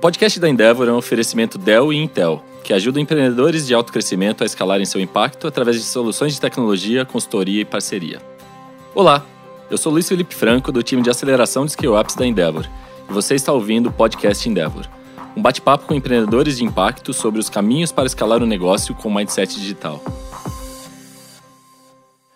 Podcast da Endeavor é um oferecimento Dell e Intel, que ajuda empreendedores de alto crescimento a escalarem seu impacto através de soluções de tecnologia, consultoria e parceria. Olá, eu sou Luiz Felipe Franco, do time de aceleração de Skill Apps da Endeavor, e você está ouvindo o podcast Endeavor, um bate-papo com empreendedores de impacto sobre os caminhos para escalar o negócio com mindset digital.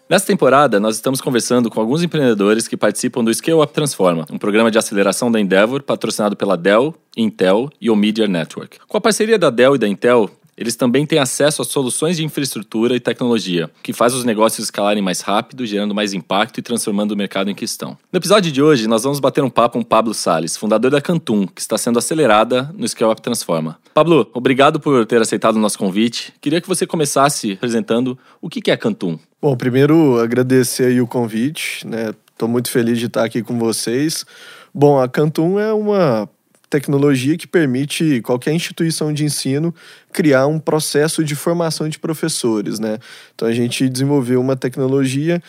Nesta temporada, nós estamos conversando com alguns empreendedores que participam do Scale Up Transforma, um programa de aceleração da Endeavor patrocinado pela Dell, Intel e o Media Network. Com a parceria da Dell e da Intel, eles também têm acesso a soluções de infraestrutura e tecnologia, que faz os negócios escalarem mais rápido, gerando mais impacto e transformando o mercado em questão. No episódio de hoje, nós vamos bater um papo com Pablo Sales, fundador da Cantum, que está sendo acelerada no Scale Up Transforma. Pablo, obrigado por ter aceitado o nosso convite. Queria que você começasse apresentando o que é Cantum. Bom, primeiro agradecer o convite, né? Estou muito feliz de estar aqui com vocês. Bom, a Cantum é uma tecnologia que permite qualquer instituição de ensino criar um processo de formação de professores, né? Então a gente desenvolveu uma tecnologia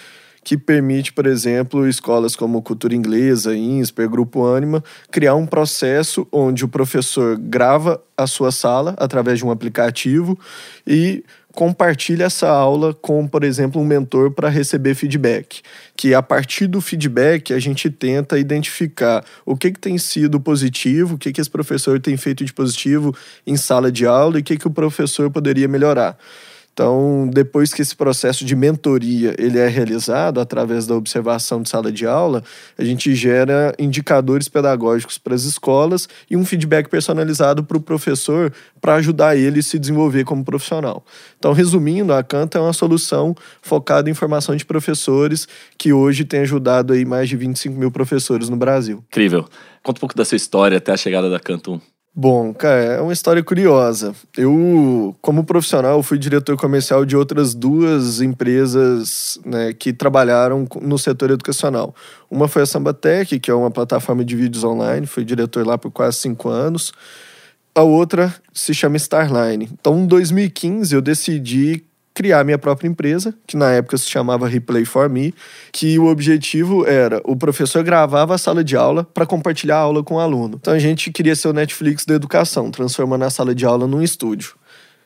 que permite, por exemplo, escolas como Cultura Inglesa, INSPER, Grupo Anima, criar um processo onde o professor grava a sua sala através de um aplicativo e compartilha essa aula com, por exemplo, um mentor para receber feedback. Que a partir do feedback a gente tenta identificar o que, que tem sido positivo, o que, que esse professor tem feito de positivo em sala de aula e o que, que o professor poderia melhorar. Então, depois que esse processo de mentoria ele é realizado através da observação de sala de aula, a gente gera indicadores pedagógicos para as escolas e um feedback personalizado para o professor para ajudar ele a se desenvolver como profissional. Então, resumindo, a Canta é uma solução focada em formação de professores que hoje tem ajudado aí mais de 25 mil professores no Brasil. Incrível. Conta um pouco da sua história até a chegada da Cantum. Bom, cara, é uma história curiosa. Eu, como profissional, fui diretor comercial de outras duas empresas né, que trabalharam no setor educacional. Uma foi a Sambatec, que é uma plataforma de vídeos online, fui diretor lá por quase cinco anos. A outra se chama Starline. Então, em 2015, eu decidi criar minha própria empresa, que na época se chamava Replay for Me, que o objetivo era o professor gravava a sala de aula para compartilhar a aula com o aluno. Então a gente queria ser o Netflix da educação, transformando a sala de aula num estúdio.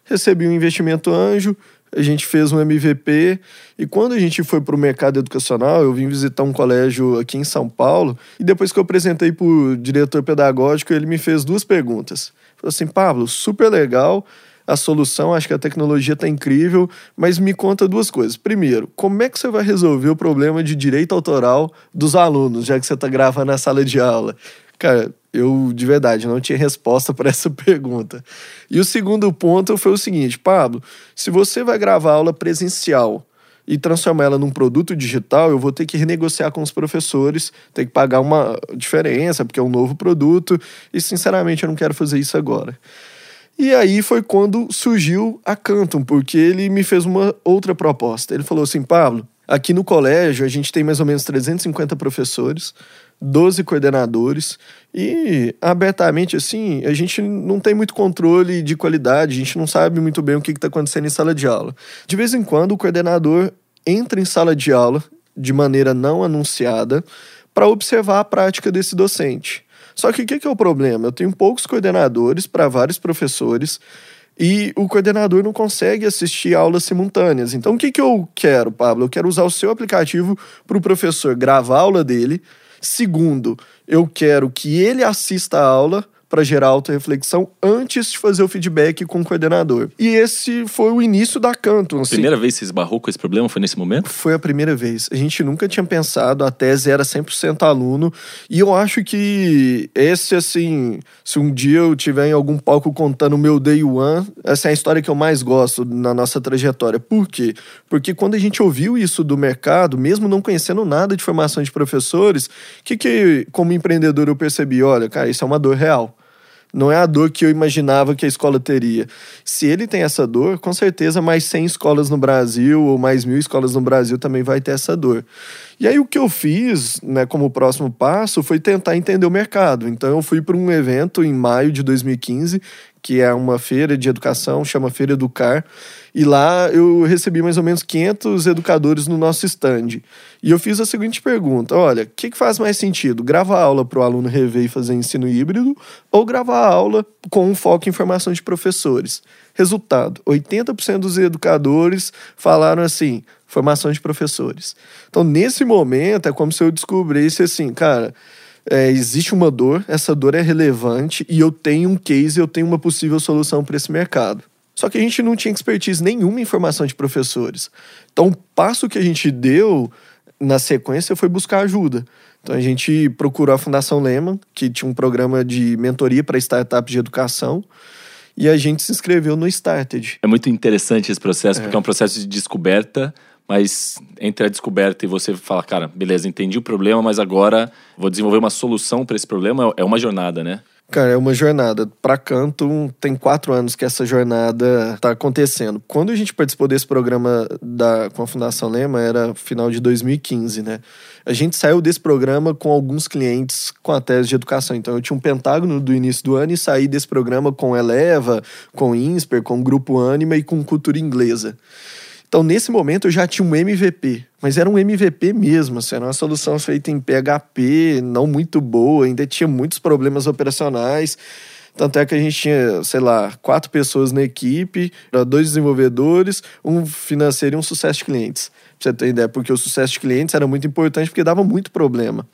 Recebi um investimento anjo, a gente fez um MVP e quando a gente foi para o mercado educacional, eu vim visitar um colégio aqui em São Paulo e depois que eu apresentei para o diretor pedagógico, ele me fez duas perguntas. Falou assim, Pablo, super legal, a solução, acho que a tecnologia está incrível, mas me conta duas coisas. Primeiro, como é que você vai resolver o problema de direito autoral dos alunos, já que você está gravando na sala de aula? Cara, eu de verdade não tinha resposta para essa pergunta. E o segundo ponto foi o seguinte, Pablo, se você vai gravar aula presencial e transformar ela num produto digital, eu vou ter que renegociar com os professores, ter que pagar uma diferença, porque é um novo produto, e sinceramente eu não quero fazer isso agora. E aí foi quando surgiu a Canton, porque ele me fez uma outra proposta. Ele falou assim: Pablo, aqui no colégio a gente tem mais ou menos 350 professores, 12 coordenadores e abertamente assim, a gente não tem muito controle de qualidade, a gente não sabe muito bem o que está acontecendo em sala de aula. De vez em quando o coordenador entra em sala de aula de maneira não anunciada para observar a prática desse docente. Só que o que, que é o problema? Eu tenho poucos coordenadores para vários professores e o coordenador não consegue assistir aulas simultâneas. Então, o que, que eu quero, Pablo? Eu quero usar o seu aplicativo para o professor gravar a aula dele. Segundo, eu quero que ele assista a aula para gerar auto-reflexão antes de fazer o feedback com o coordenador. E esse foi o início da Canton. Assim. Primeira vez que você esbarrou com esse problema foi nesse momento? Foi a primeira vez. A gente nunca tinha pensado, a tese era 100% aluno. E eu acho que esse, assim, se um dia eu tiver em algum palco contando o meu day one, essa é a história que eu mais gosto na nossa trajetória. Por quê? Porque quando a gente ouviu isso do mercado, mesmo não conhecendo nada de formação de professores, o que, que como empreendedor eu percebi? Olha, cara, isso é uma dor real. Não é a dor que eu imaginava que a escola teria. Se ele tem essa dor, com certeza mais 100 escolas no Brasil ou mais mil escolas no Brasil também vai ter essa dor. E aí o que eu fiz, né, como próximo passo, foi tentar entender o mercado. Então eu fui para um evento em maio de 2015 que é uma feira de educação, chama Feira Educar. E lá eu recebi mais ou menos 500 educadores no nosso stand. E eu fiz a seguinte pergunta: olha, o que, que faz mais sentido? Gravar aula para o aluno rever e fazer ensino híbrido ou gravar aula com um foco em formação de professores? Resultado: 80% dos educadores falaram assim: formação de professores. Então, nesse momento, é como se eu descobrisse assim, cara é, existe uma dor, essa dor é relevante e eu tenho um case, eu tenho uma possível solução para esse mercado. Só que a gente não tinha expertise nenhuma em formação de professores. Então, o passo que a gente deu na sequência foi buscar ajuda. Então, a gente procurou a Fundação Lehman, que tinha um programa de mentoria para startups de educação, e a gente se inscreveu no Started. É muito interessante esse processo, é. porque é um processo de descoberta mas entre a descoberta e você falar, cara, beleza, entendi o problema, mas agora vou desenvolver uma solução para esse problema, é uma jornada, né? Cara, é uma jornada. Para Canto, tem quatro anos que essa jornada está acontecendo. Quando a gente participou desse programa da, com a Fundação Lema, era final de 2015, né? A gente saiu desse programa com alguns clientes com a tese de educação. Então, eu tinha um pentágono do início do ano e saí desse programa com Eleva, com Insper, com Grupo Anima e com Cultura Inglesa. Então, nesse momento, eu já tinha um MVP, mas era um MVP mesmo, assim, era uma solução feita em PHP, não muito boa, ainda tinha muitos problemas operacionais. Tanto é que a gente tinha, sei lá, quatro pessoas na equipe, dois desenvolvedores, um financeiro e um sucesso de clientes. Pra você ter ideia, porque o sucesso de clientes era muito importante porque dava muito problema.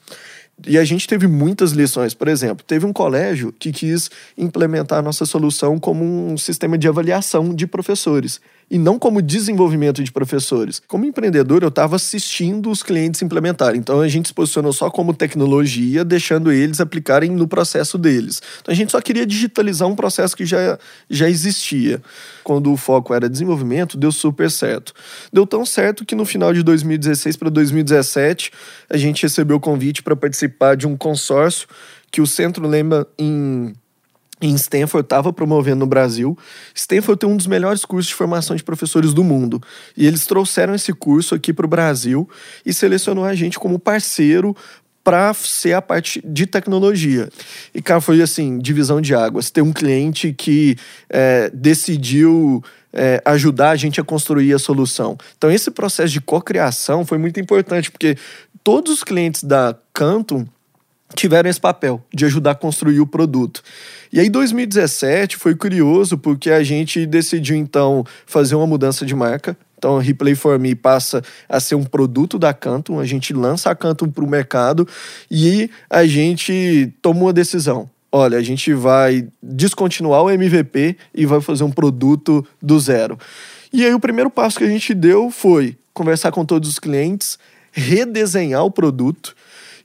E a gente teve muitas lições. Por exemplo, teve um colégio que quis implementar a nossa solução como um sistema de avaliação de professores e não como desenvolvimento de professores. Como empreendedor, eu estava assistindo os clientes implementarem. Então a gente se posicionou só como tecnologia, deixando eles aplicarem no processo deles. Então a gente só queria digitalizar um processo que já, já existia. Quando o foco era desenvolvimento, deu super certo. Deu tão certo que no final de 2016 para 2017, a gente recebeu o convite para participar de um consórcio que o Centro Lembra em em Stanford estava promovendo no Brasil. Stanford tem um dos melhores cursos de formação de professores do mundo. E eles trouxeram esse curso aqui para o Brasil e selecionou a gente como parceiro para ser a parte de tecnologia. E, cara, foi assim, divisão de águas. Ter um cliente que é, decidiu é, ajudar a gente a construir a solução. Então, esse processo de cocriação foi muito importante, porque todos os clientes da Canton tiveram esse papel de ajudar a construir o produto. E aí 2017 foi curioso porque a gente decidiu então fazer uma mudança de marca. Então a Replay for Me passa a ser um produto da Canton, a gente lança a Canton para o mercado e a gente tomou a decisão. Olha, a gente vai descontinuar o MVP e vai fazer um produto do zero. E aí o primeiro passo que a gente deu foi conversar com todos os clientes, redesenhar o produto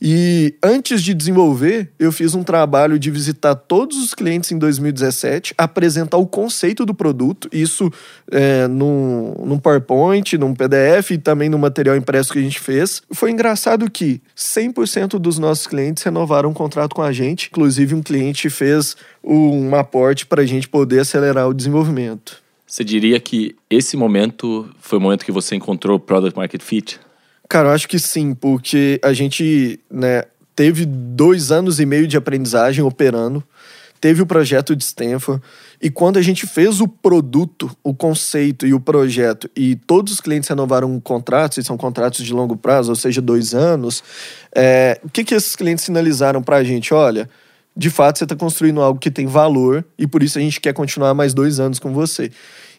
e antes de desenvolver, eu fiz um trabalho de visitar todos os clientes em 2017, apresentar o conceito do produto, isso é, num, num PowerPoint, num PDF e também no material impresso que a gente fez. Foi engraçado que 100% dos nossos clientes renovaram um contrato com a gente, inclusive um cliente fez um aporte para a gente poder acelerar o desenvolvimento. Você diria que esse momento foi o momento que você encontrou o Product Market Fit? Cara, eu acho que sim, porque a gente né, teve dois anos e meio de aprendizagem operando, teve o projeto de Stanford, e quando a gente fez o produto, o conceito e o projeto, e todos os clientes renovaram contratos, e são contratos de longo prazo, ou seja, dois anos, é, o que, que esses clientes sinalizaram para a gente? Olha, de fato você está construindo algo que tem valor, e por isso a gente quer continuar mais dois anos com você.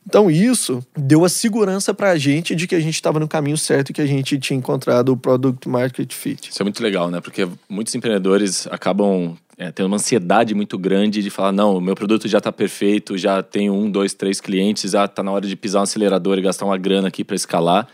Então isso deu a segurança para a gente de que a gente estava no caminho certo e que a gente tinha encontrado o Product Market Fit. Isso é muito legal, né? Porque muitos empreendedores acabam é, tendo uma ansiedade muito grande de falar, não, o meu produto já está perfeito, já tenho um, dois, três clientes, já está na hora de pisar um acelerador e gastar uma grana aqui para escalar.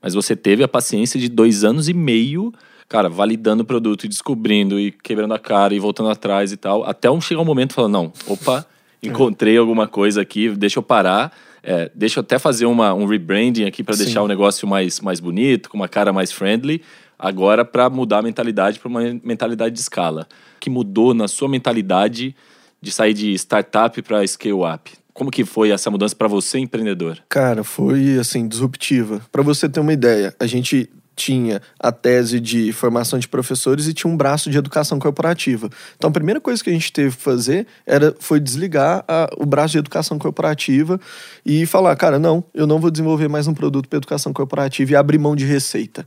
Mas você teve a paciência de dois anos e meio cara, validando o produto e descobrindo e quebrando a cara e voltando atrás e tal, até um chegar um momento falando, não, opa, encontrei alguma coisa aqui, deixa eu parar é, deixa eu até fazer uma, um rebranding aqui para deixar o negócio mais, mais bonito, com uma cara mais friendly, agora para mudar a mentalidade para uma mentalidade de escala. O que mudou na sua mentalidade de sair de startup para scale up? Como que foi essa mudança para você, empreendedor? Cara, foi assim disruptiva. Para você ter uma ideia, a gente tinha a tese de formação de professores e tinha um braço de educação corporativa. Então a primeira coisa que a gente teve que fazer era foi desligar a, o braço de educação corporativa e falar, cara, não, eu não vou desenvolver mais um produto para educação corporativa e abrir mão de receita.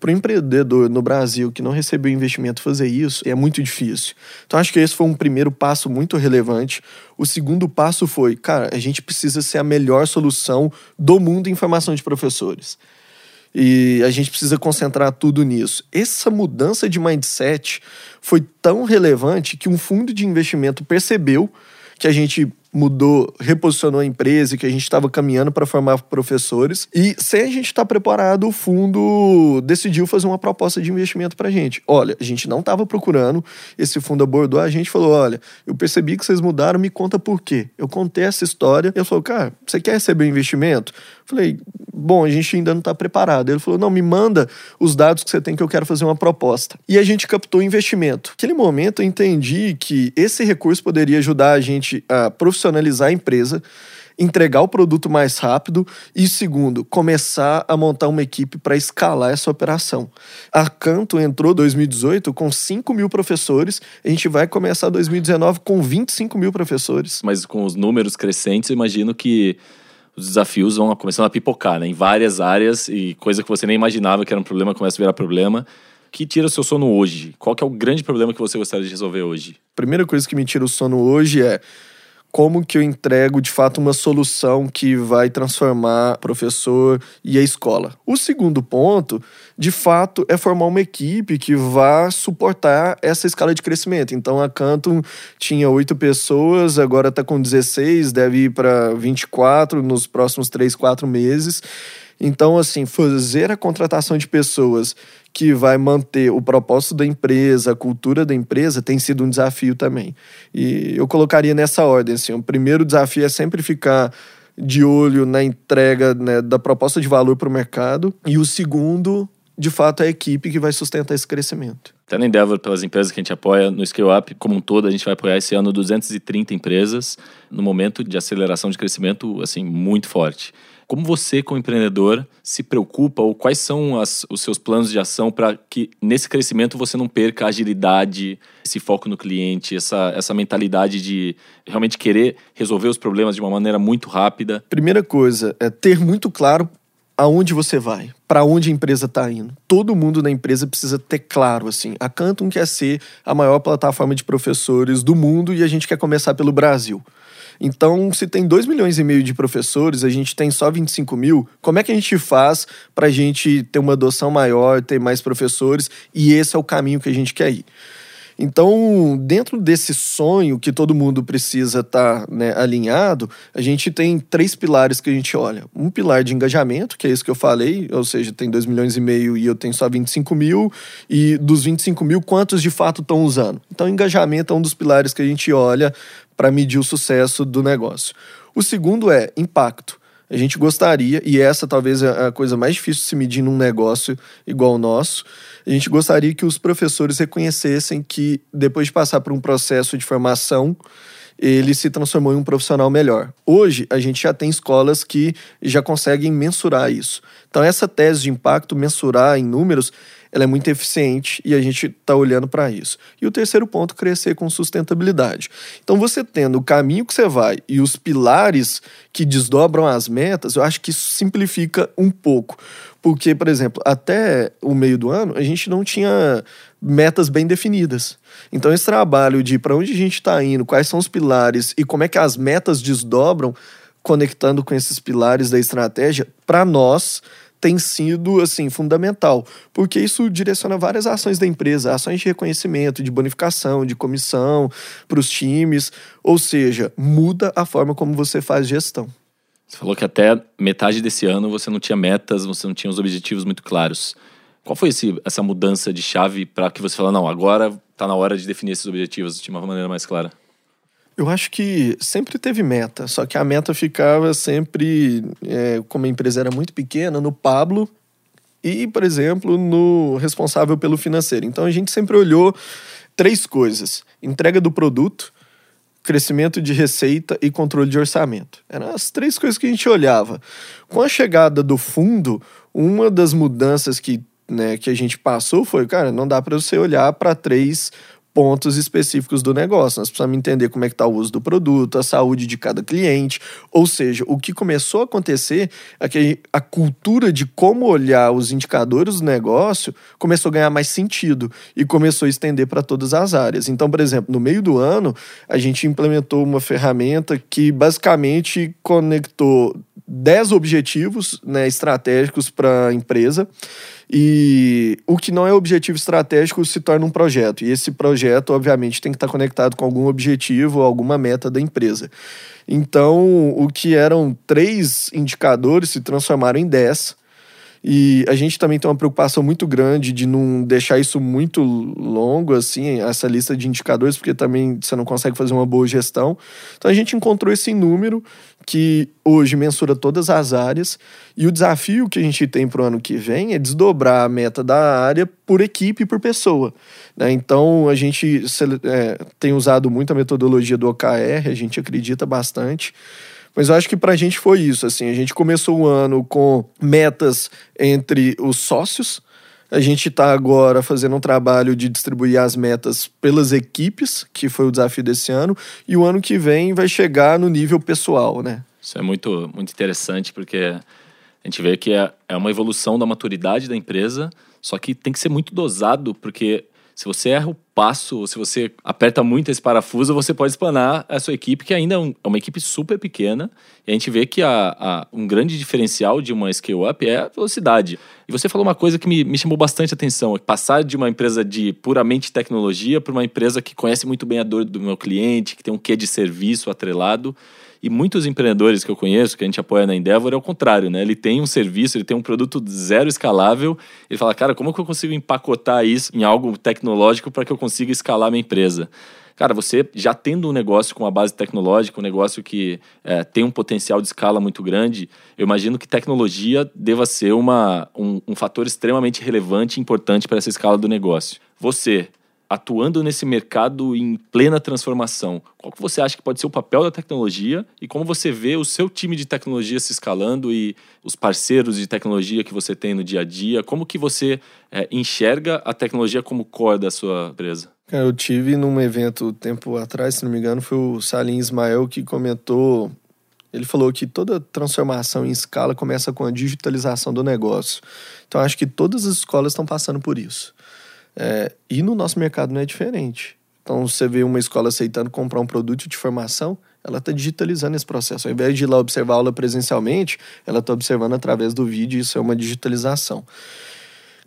Para o empreendedor no Brasil que não recebeu investimento fazer isso é muito difícil. Então acho que esse foi um primeiro passo muito relevante. O segundo passo foi, cara, a gente precisa ser a melhor solução do mundo em formação de professores. E a gente precisa concentrar tudo nisso. Essa mudança de mindset foi tão relevante que um fundo de investimento percebeu que a gente mudou, reposicionou a empresa e que a gente estava caminhando para formar professores. E sem a gente estar tá preparado, o fundo decidiu fazer uma proposta de investimento para a gente. Olha, a gente não estava procurando, esse fundo abordou a gente e falou: olha, eu percebi que vocês mudaram, me conta por quê. Eu contei essa história ele falou: cara, você quer receber um investimento? Falei, bom, a gente ainda não está preparado. Ele falou, não, me manda os dados que você tem que eu quero fazer uma proposta. E a gente captou investimento. Naquele momento eu entendi que esse recurso poderia ajudar a gente a profissionalizar a empresa, entregar o produto mais rápido e, segundo, começar a montar uma equipe para escalar essa operação. A Canto entrou 2018 com 5 mil professores, a gente vai começar 2019 com 25 mil professores. Mas com os números crescentes, eu imagino que os desafios vão começando a pipocar, né? Em várias áreas e coisa que você nem imaginava que era um problema começa a virar problema. O que tira o seu sono hoje? Qual é o grande problema que você gostaria de resolver hoje? Primeira coisa que me tira o sono hoje é como que eu entrego de fato uma solução que vai transformar professor e a escola. O segundo ponto, de fato, é formar uma equipe que vá suportar essa escala de crescimento. Então a Canton tinha oito pessoas, agora está com 16, deve ir para 24 nos próximos três, quatro meses. Então, assim, fazer a contratação de pessoas que vai manter o propósito da empresa, a cultura da empresa, tem sido um desafio também. E eu colocaria nessa ordem, assim, o primeiro desafio é sempre ficar de olho na entrega né, da proposta de valor para o mercado, e o segundo, de fato, a equipe que vai sustentar esse crescimento. Até na Endeavor, pelas empresas que a gente apoia, no Scale Up, como um todo, a gente vai apoiar esse ano 230 empresas, no momento de aceleração de crescimento, assim, muito forte. Como você, como empreendedor, se preocupa ou quais são as, os seus planos de ação para que nesse crescimento você não perca a agilidade, esse foco no cliente, essa, essa mentalidade de realmente querer resolver os problemas de uma maneira muito rápida? Primeira coisa é ter muito claro aonde você vai, para onde a empresa está indo. Todo mundo na empresa precisa ter claro assim. A Canton quer ser a maior plataforma de professores do mundo e a gente quer começar pelo Brasil. Então, se tem 2 milhões e meio de professores, a gente tem só 25 mil, como é que a gente faz para a gente ter uma adoção maior, ter mais professores? E esse é o caminho que a gente quer ir. Então, dentro desse sonho que todo mundo precisa estar tá, né, alinhado, a gente tem três pilares que a gente olha. Um pilar de engajamento, que é isso que eu falei, ou seja, tem 2 milhões e meio e eu tenho só 25 mil, e dos 25 mil, quantos de fato estão usando? Então, engajamento é um dos pilares que a gente olha para medir o sucesso do negócio. O segundo é impacto. A gente gostaria, e essa talvez é a coisa mais difícil de se medir num negócio igual o nosso, a gente gostaria que os professores reconhecessem que, depois de passar por um processo de formação, ele se transformou em um profissional melhor. Hoje, a gente já tem escolas que já conseguem mensurar isso. Então, essa tese de impacto, mensurar em números, ela é muito eficiente e a gente está olhando para isso. E o terceiro ponto, crescer com sustentabilidade. Então, você tendo o caminho que você vai e os pilares que desdobram as metas, eu acho que isso simplifica um pouco. Porque, por exemplo, até o meio do ano, a gente não tinha metas bem definidas. Então, esse trabalho de para onde a gente está indo, quais são os pilares e como é que as metas desdobram, conectando com esses pilares da estratégia, para nós tem sido assim fundamental, porque isso direciona várias ações da empresa, ações de reconhecimento, de bonificação, de comissão para os times, ou seja, muda a forma como você faz gestão. Você falou que até metade desse ano você não tinha metas, você não tinha os objetivos muito claros. Qual foi esse, essa mudança de chave para que você falou, não, agora está na hora de definir esses objetivos de uma maneira mais clara? Eu acho que sempre teve meta, só que a meta ficava sempre, é, como a empresa era muito pequena, no Pablo e, por exemplo, no responsável pelo financeiro. Então a gente sempre olhou três coisas: entrega do produto, crescimento de receita e controle de orçamento. Eram as três coisas que a gente olhava. Com a chegada do fundo, uma das mudanças que né, que a gente passou foi, cara, não dá para você olhar para três pontos específicos do negócio. Nós precisamos entender como é que está o uso do produto, a saúde de cada cliente. Ou seja, o que começou a acontecer é que a cultura de como olhar os indicadores do negócio começou a ganhar mais sentido e começou a estender para todas as áreas. Então, por exemplo, no meio do ano, a gente implementou uma ferramenta que basicamente conectou 10 objetivos né, estratégicos para a empresa e o que não é objetivo estratégico se torna um projeto. E esse projeto, obviamente, tem que estar conectado com algum objetivo ou alguma meta da empresa. Então, o que eram três indicadores se transformaram em dez. E a gente também tem uma preocupação muito grande de não deixar isso muito longo, assim, essa lista de indicadores, porque também você não consegue fazer uma boa gestão. Então a gente encontrou esse número que hoje mensura todas as áreas e o desafio que a gente tem para o ano que vem é desdobrar a meta da área por equipe e por pessoa. Né? Então a gente é, tem usado muito a metodologia do OKR, a gente acredita bastante. Mas eu acho que para a gente foi isso. Assim, a gente começou o ano com metas entre os sócios, a gente está agora fazendo um trabalho de distribuir as metas pelas equipes, que foi o desafio desse ano, e o ano que vem vai chegar no nível pessoal, né? Isso é muito, muito interessante, porque a gente vê que é, é uma evolução da maturidade da empresa, só que tem que ser muito dosado, porque se você erra o passo, se você aperta muito esse parafuso, você pode espanar a sua equipe, que ainda é, é uma equipe super pequena. E a gente vê que a, a, um grande diferencial de uma scale-up é a velocidade. E você falou uma coisa que me, me chamou bastante atenção: é passar de uma empresa de puramente tecnologia para uma empresa que conhece muito bem a dor do meu cliente, que tem um quê de serviço atrelado. E muitos empreendedores que eu conheço, que a gente apoia na Endeavor, é o contrário, né? Ele tem um serviço, ele tem um produto zero escalável. Ele fala, cara, como que eu consigo empacotar isso em algo tecnológico para que eu consiga escalar minha empresa? Cara, você já tendo um negócio com uma base tecnológica, um negócio que é, tem um potencial de escala muito grande, eu imagino que tecnologia deva ser uma, um, um fator extremamente relevante e importante para essa escala do negócio. Você, atuando nesse mercado em plena transformação, qual que você acha que pode ser o papel da tecnologia e como você vê o seu time de tecnologia se escalando e os parceiros de tecnologia que você tem no dia a dia? Como que você é, enxerga a tecnologia como core da sua empresa? Cara, eu tive num evento tempo atrás, se não me engano, foi o Salim Ismael que comentou ele falou que toda transformação em escala começa com a digitalização do negócio. Então, acho que todas as escolas estão passando por isso. É, e no nosso mercado não é diferente. Então, você vê uma escola aceitando comprar um produto de formação, ela está digitalizando esse processo. Ao invés de ir lá observar a aula presencialmente, ela está observando através do vídeo, isso é uma digitalização.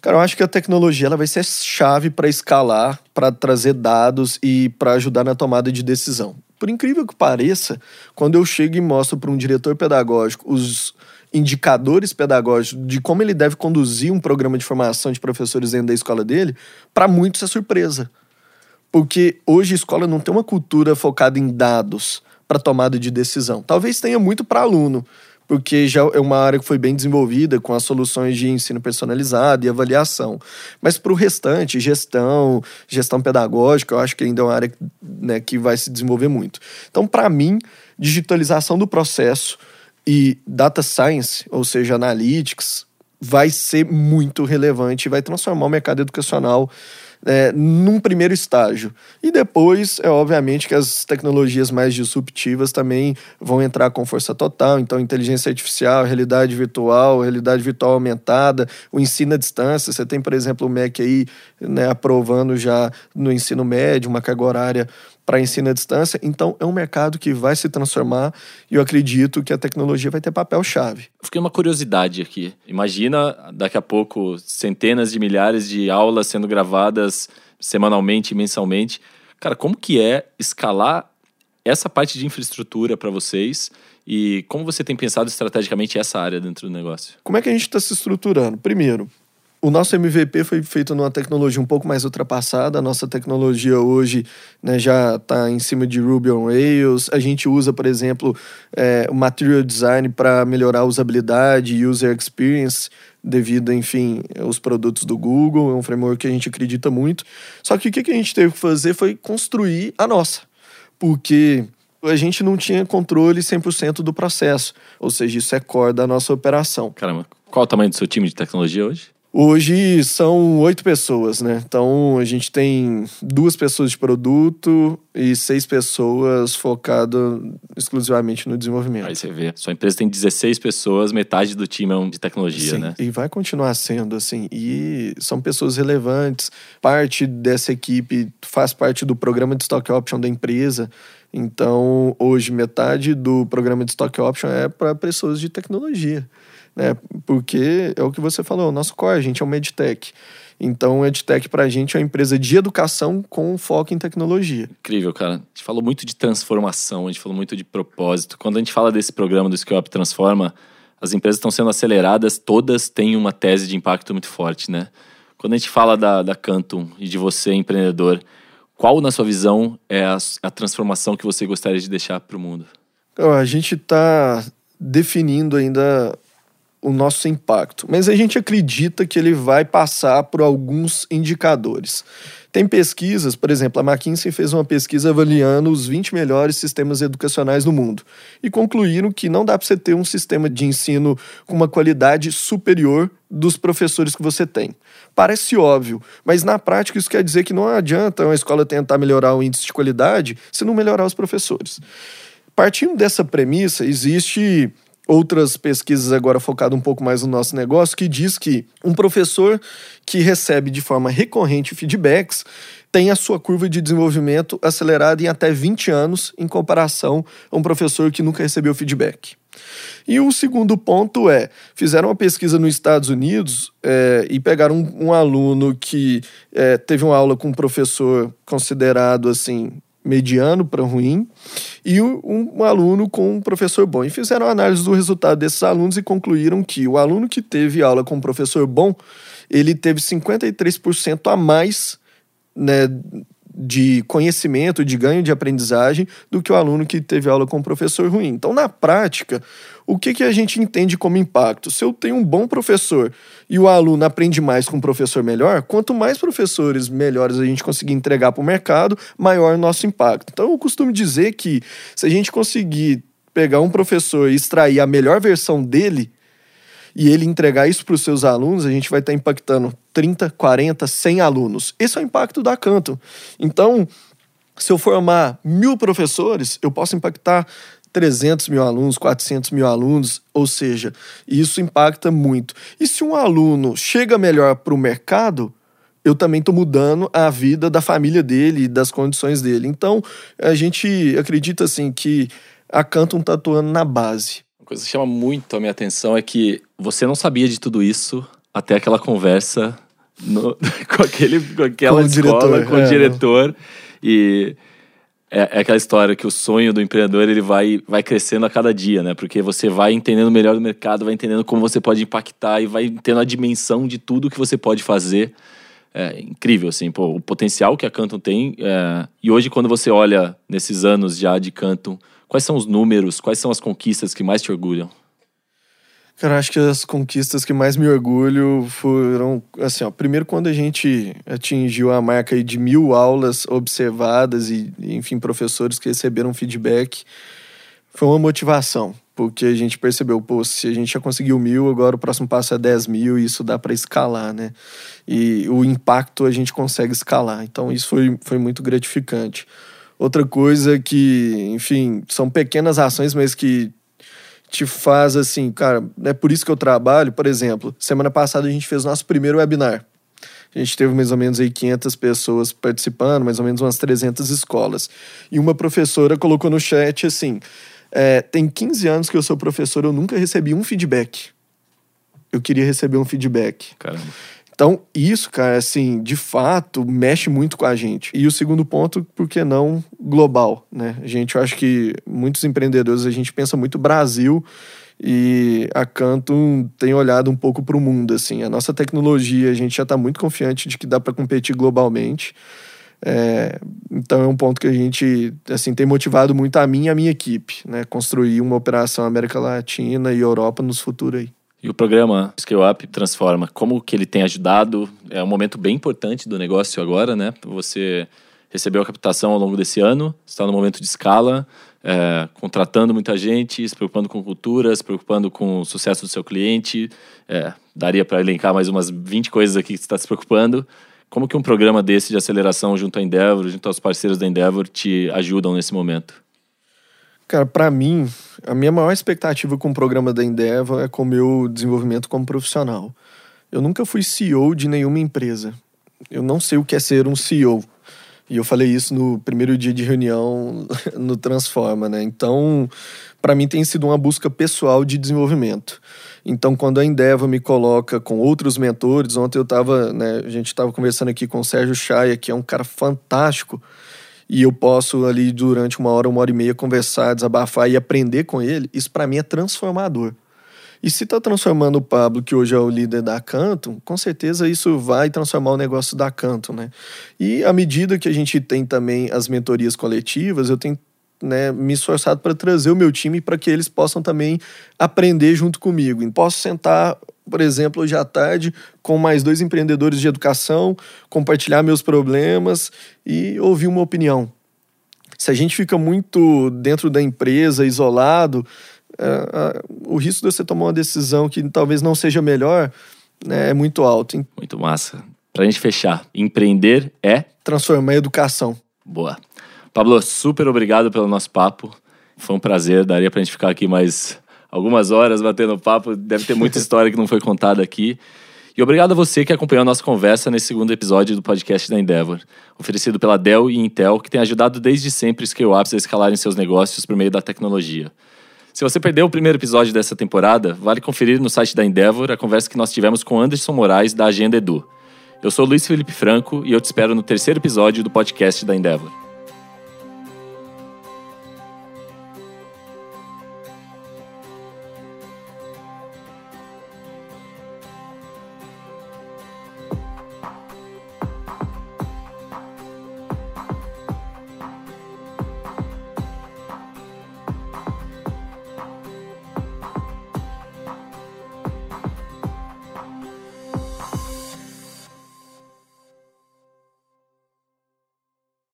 Cara, eu acho que a tecnologia ela vai ser chave para escalar, para trazer dados e para ajudar na tomada de decisão. Por incrível que pareça, quando eu chego e mostro para um diretor pedagógico os indicadores pedagógicos de como ele deve conduzir um programa de formação de professores dentro da escola dele, para muitos é surpresa. Porque hoje a escola não tem uma cultura focada em dados para tomada de decisão. Talvez tenha muito para aluno, porque já é uma área que foi bem desenvolvida com as soluções de ensino personalizado e avaliação. Mas para o restante, gestão, gestão pedagógica, eu acho que ainda é uma área né, que vai se desenvolver muito. Então, para mim, digitalização do processo, e data science, ou seja, analytics, vai ser muito relevante vai transformar o mercado educacional é, num primeiro estágio. E depois, é obviamente que as tecnologias mais disruptivas também vão entrar com força total. Então, inteligência artificial, realidade virtual, realidade virtual aumentada, o ensino à distância. Você tem, por exemplo, o MEC aí né, aprovando já no ensino médio uma carga horária para ensino à distância. Então, é um mercado que vai se transformar e eu acredito que a tecnologia vai ter papel-chave. Fiquei uma curiosidade aqui. Imagina daqui a pouco centenas de milhares de aulas sendo gravadas semanalmente, mensalmente. Cara, como que é escalar essa parte de infraestrutura para vocês e como você tem pensado estrategicamente essa área dentro do negócio? Como é que a gente está se estruturando? Primeiro, o nosso MVP foi feito numa tecnologia um pouco mais ultrapassada. A nossa tecnologia hoje né, já está em cima de Ruby on Rails. A gente usa, por exemplo, é, o Material Design para melhorar a usabilidade user experience devido, enfim, aos produtos do Google. É um framework que a gente acredita muito. Só que o que a gente teve que fazer foi construir a nossa. Porque a gente não tinha controle 100% do processo. Ou seja, isso é core da nossa operação. Caramba, qual o tamanho do seu time de tecnologia hoje? Hoje são oito pessoas, né? Então a gente tem duas pessoas de produto e seis pessoas focadas exclusivamente no desenvolvimento. Aí você vê, sua empresa tem 16 pessoas, metade do time é de tecnologia, Sim, né? E vai continuar sendo assim. E são pessoas relevantes. Parte dessa equipe faz parte do programa de stock option da empresa. Então, hoje, metade do programa de stock option é para pessoas de tecnologia né? Porque é o que você falou, o nosso core, a gente é um medtech. Então, o EdTech para a gente é uma empresa de educação com foco em tecnologia. Incrível, cara. A gente falou muito de transformação, a gente falou muito de propósito. Quando a gente fala desse programa do Skill Up Transforma, as empresas estão sendo aceleradas, todas têm uma tese de impacto muito forte, né? Quando a gente fala da, da Cantum e de você, empreendedor, qual, na sua visão, é a, a transformação que você gostaria de deixar para o mundo? A gente está definindo ainda o nosso impacto, mas a gente acredita que ele vai passar por alguns indicadores. Tem pesquisas, por exemplo, a McKinsey fez uma pesquisa avaliando os 20 melhores sistemas educacionais do mundo e concluíram que não dá para você ter um sistema de ensino com uma qualidade superior dos professores que você tem. Parece óbvio, mas na prática isso quer dizer que não adianta uma escola tentar melhorar o índice de qualidade se não melhorar os professores. Partindo dessa premissa, existe outras pesquisas agora focadas um pouco mais no nosso negócio, que diz que um professor que recebe de forma recorrente feedbacks tem a sua curva de desenvolvimento acelerada em até 20 anos em comparação a um professor que nunca recebeu feedback. E o segundo ponto é: fizeram uma pesquisa nos Estados Unidos é, e pegaram um, um aluno que é, teve uma aula com um professor considerado assim mediano para ruim, e um, aluno com um professor bom. E fizeram análise do resultado desses alunos e concluíram que o aluno que teve aula com um professor bom, ele teve 53% a mais né, de conhecimento, de ganho de aprendizagem, do que o aluno que teve aula com um professor ruim. Então, na prática, o que, que a gente entende como impacto? Se eu tenho um bom professor e o aluno aprende mais com um professor melhor, quanto mais professores melhores a gente conseguir entregar para o mercado, maior o nosso impacto. Então, eu costumo dizer que se a gente conseguir pegar um professor e extrair a melhor versão dele, e ele entregar isso para os seus alunos, a gente vai estar tá impactando 30, 40, 100 alunos. Esse é o impacto da Canto. Então, se eu formar mil professores, eu posso impactar 300 mil alunos, 400 mil alunos, ou seja, isso impacta muito. E se um aluno chega melhor para o mercado, eu também estou mudando a vida da família dele e das condições dele. Então, a gente acredita assim que a Canton está atuando na base. Uma coisa que chama muito a minha atenção é que você não sabia de tudo isso até aquela conversa no, com, aquele, com aquela com escola, diretor, com é, o diretor. E é, é, aquela história que o sonho do empreendedor ele vai, vai crescendo a cada dia, né? Porque você vai entendendo melhor do mercado, vai entendendo como você pode impactar e vai tendo a dimensão de tudo que você pode fazer. É incrível, assim, pô, o potencial que a Canton tem. É... E hoje, quando você olha nesses anos já de Canton, quais são os números, quais são as conquistas que mais te orgulham? Cara, acho que as conquistas que mais me orgulho foram, assim, ó, primeiro quando a gente atingiu a marca de mil aulas observadas e, enfim, professores que receberam feedback, foi uma motivação, porque a gente percebeu, pô, se a gente já conseguiu mil, agora o próximo passo é 10 mil e isso dá para escalar, né? E o impacto a gente consegue escalar, então isso foi, foi muito gratificante. Outra coisa que, enfim, são pequenas ações, mas que te faz assim, cara, é por isso que eu trabalho. Por exemplo, semana passada a gente fez nosso primeiro webinar. A gente teve mais ou menos aí 500 pessoas participando, mais ou menos umas 300 escolas. E uma professora colocou no chat assim: é, tem 15 anos que eu sou professor, eu nunca recebi um feedback. Eu queria receber um feedback. Caramba. Então, isso, cara, assim, de fato, mexe muito com a gente. E o segundo ponto, por que não global, né? A gente, eu acho que muitos empreendedores, a gente pensa muito Brasil e a Canto tem olhado um pouco para o mundo, assim. A nossa tecnologia, a gente já está muito confiante de que dá para competir globalmente. É, então é um ponto que a gente assim tem motivado muito a mim e a minha equipe, né? Construir uma operação América Latina e Europa nos futuros aí. E o programa Scale Up Transforma, como que ele tem ajudado? É um momento bem importante do negócio agora, né? Você recebeu a captação ao longo desse ano, está no momento de escala. é, contratando muita gente, se preocupando com cultura, se preocupando com o sucesso do seu cliente. É, daria para elencar mais umas 20 coisas aqui que você está se preocupando. Como que um programa desse de aceleração junto à Endeavor, junto aos parceiros da Endeavor, te ajudam nesse momento? Cara, para mim, a minha maior expectativa com o programa da Endeavor é com o meu desenvolvimento como profissional. Eu nunca fui CEO de nenhuma empresa. Eu não sei o que é ser um CEO. E eu falei isso no primeiro dia de reunião no Transforma, né? Então, para mim tem sido uma busca pessoal de desenvolvimento. Então, quando a Endeavor me coloca com outros mentores, ontem eu estava, né, a gente estava conversando aqui com o Sérgio Chaia, que é um cara fantástico, e eu posso ali durante uma hora, uma hora e meia conversar, desabafar e aprender com ele, isso para mim é transformador. E se está transformando o Pablo, que hoje é o líder da Canto, com certeza isso vai transformar o negócio da Canto, né? E à medida que a gente tem também as mentorias coletivas, eu tenho né, me esforçado para trazer o meu time para que eles possam também aprender junto comigo. Posso sentar, por exemplo, hoje à tarde com mais dois empreendedores de educação, compartilhar meus problemas e ouvir uma opinião. Se a gente fica muito dentro da empresa, isolado, é, o risco de você tomar uma decisão que talvez não seja melhor né, é muito alto. Hein? Muito massa. Para a gente fechar, empreender é? Transformar a educação. Boa. Pablo, super obrigado pelo nosso papo. Foi um prazer. Daria para a gente ficar aqui mais algumas horas batendo papo. Deve ter muita história que não foi contada aqui. E obrigado a você que acompanhou a nossa conversa nesse segundo episódio do podcast da Endeavor, oferecido pela Dell e Intel, que tem ajudado desde sempre scale-ups a escalarem seus negócios por meio da tecnologia. Se você perdeu o primeiro episódio dessa temporada, vale conferir no site da Endeavor a conversa que nós tivemos com Anderson Moraes, da Agenda Edu. Eu sou Luiz Felipe Franco e eu te espero no terceiro episódio do podcast da Endeavor.